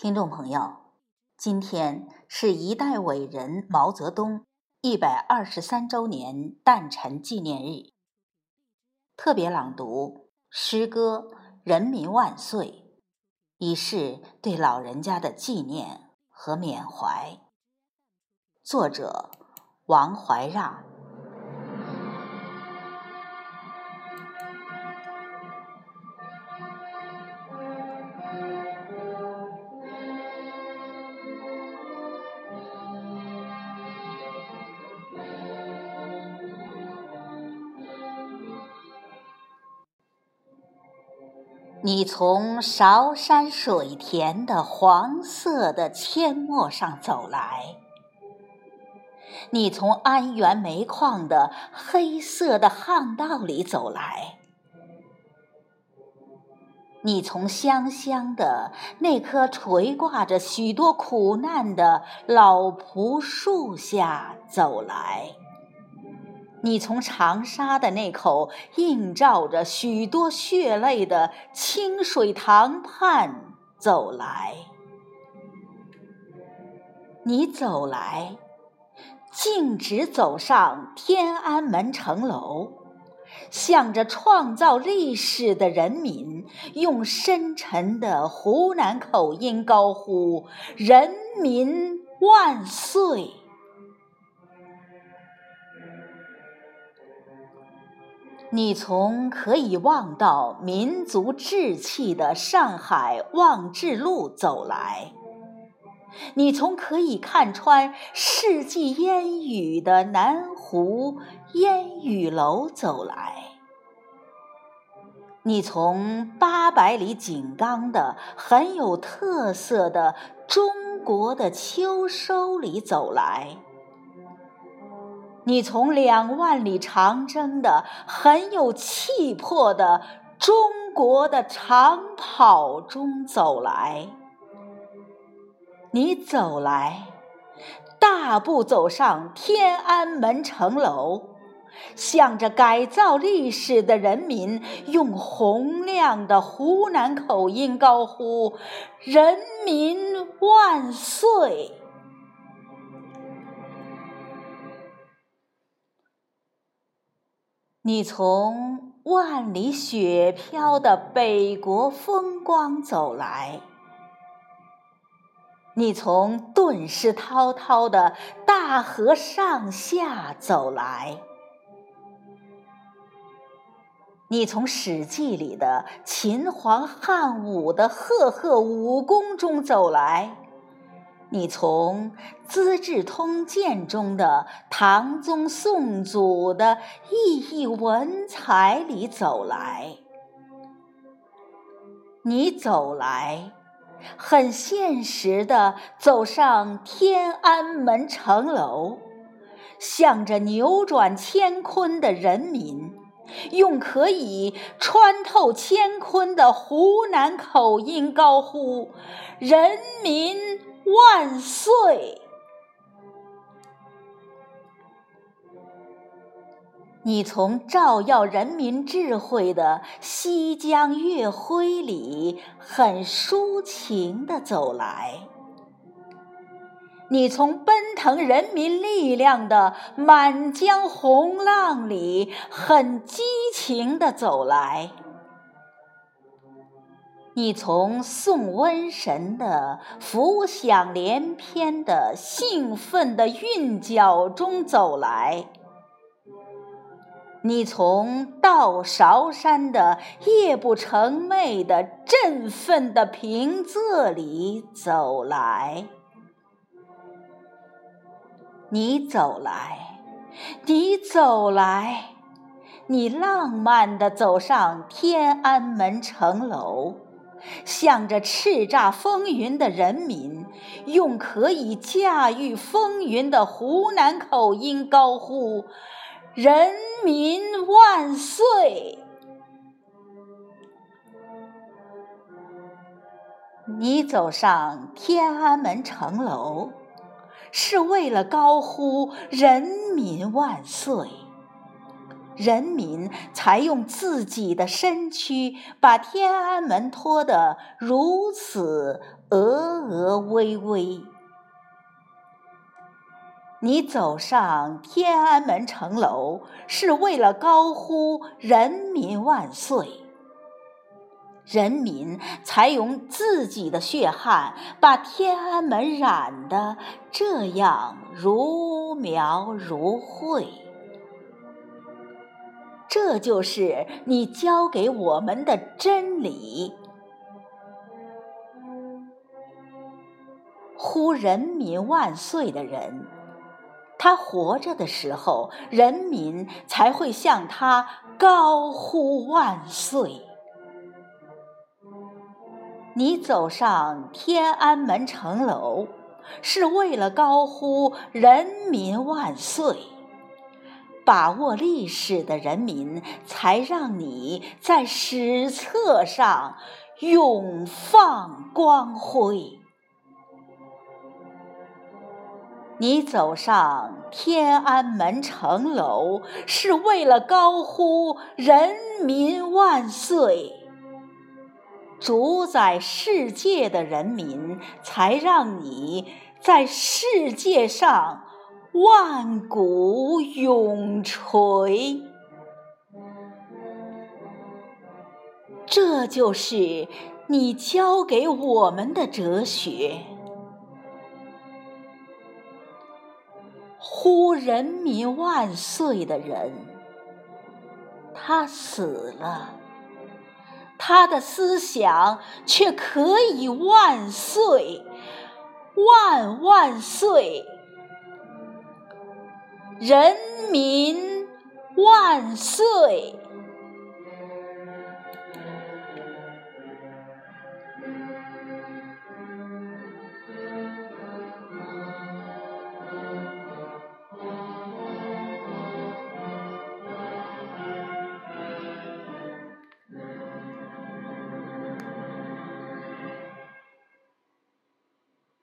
听众朋友，今天是一代伟人毛泽东一百二十三周年诞辰纪念日。特别朗读诗歌《人民万岁》，以示对老人家的纪念和缅怀。作者王怀让。你从韶山水田的黄色的阡陌上走来，你从安源煤矿的黑色的巷道里走来，你从香香的那棵垂挂着许多苦难的老朴树下走来。你从长沙的那口映照着许多血泪的清水塘畔走来，你走来，径直走上天安门城楼，向着创造历史的人民，用深沉的湖南口音高呼：“人民万岁！”你从可以望到民族志气的上海望志路走来，你从可以看穿世纪烟雨的南湖烟雨楼走来，你从八百里井冈的很有特色的中国的秋收里走来。你从两万里长征的很有气魄的中国的长跑中走来，你走来，大步走上天安门城楼，向着改造历史的人民，用洪亮的湖南口音高呼：“人民万岁！”你从万里雪飘的北国风光走来，你从顿失滔滔的大河上下走来，你从《史记》里的秦皇汉武的赫赫武功中走来。你从《资治通鉴》中的唐宗宋祖的熠熠文采里走来，你走来，很现实的走上天安门城楼，向着扭转乾坤的人民，用可以穿透乾坤的湖南口音高呼：“人民！”万岁！你从照耀人民智慧的西江月辉里很抒情地走来，你从奔腾人民力量的满江红浪里很激情地走来。你从送瘟神的浮想联翩的兴奋的韵脚中走来，你从到韶山的夜不成寐的振奋的平仄里走来，你走来，你走来，你浪漫的走上天安门城楼。向着叱咤风云的人民，用可以驾驭风云的湖南口音高呼：“人民万岁！”你走上天安门城楼，是为了高呼“人民万岁”。人民才用自己的身躯把天安门拖得如此峨峨巍巍。你走上天安门城楼，是为了高呼“人民万岁”。人民才用自己的血汗把天安门染得这样如描如绘。这就是你教给我们的真理。呼“人民万岁”的人。他活着的时候，人民才会向他高呼万岁。你走上天安门城楼，是为了高呼“人民万岁”。把握历史的人民，才让你在史册上永放光辉。你走上天安门城楼，是为了高呼“人民万岁”。主宰世界的人民，才让你在世界上万古永垂。这就是你教给我们的哲学。呼“人民万岁”的人，他死了，他的思想却可以万岁，万万岁！人民万岁！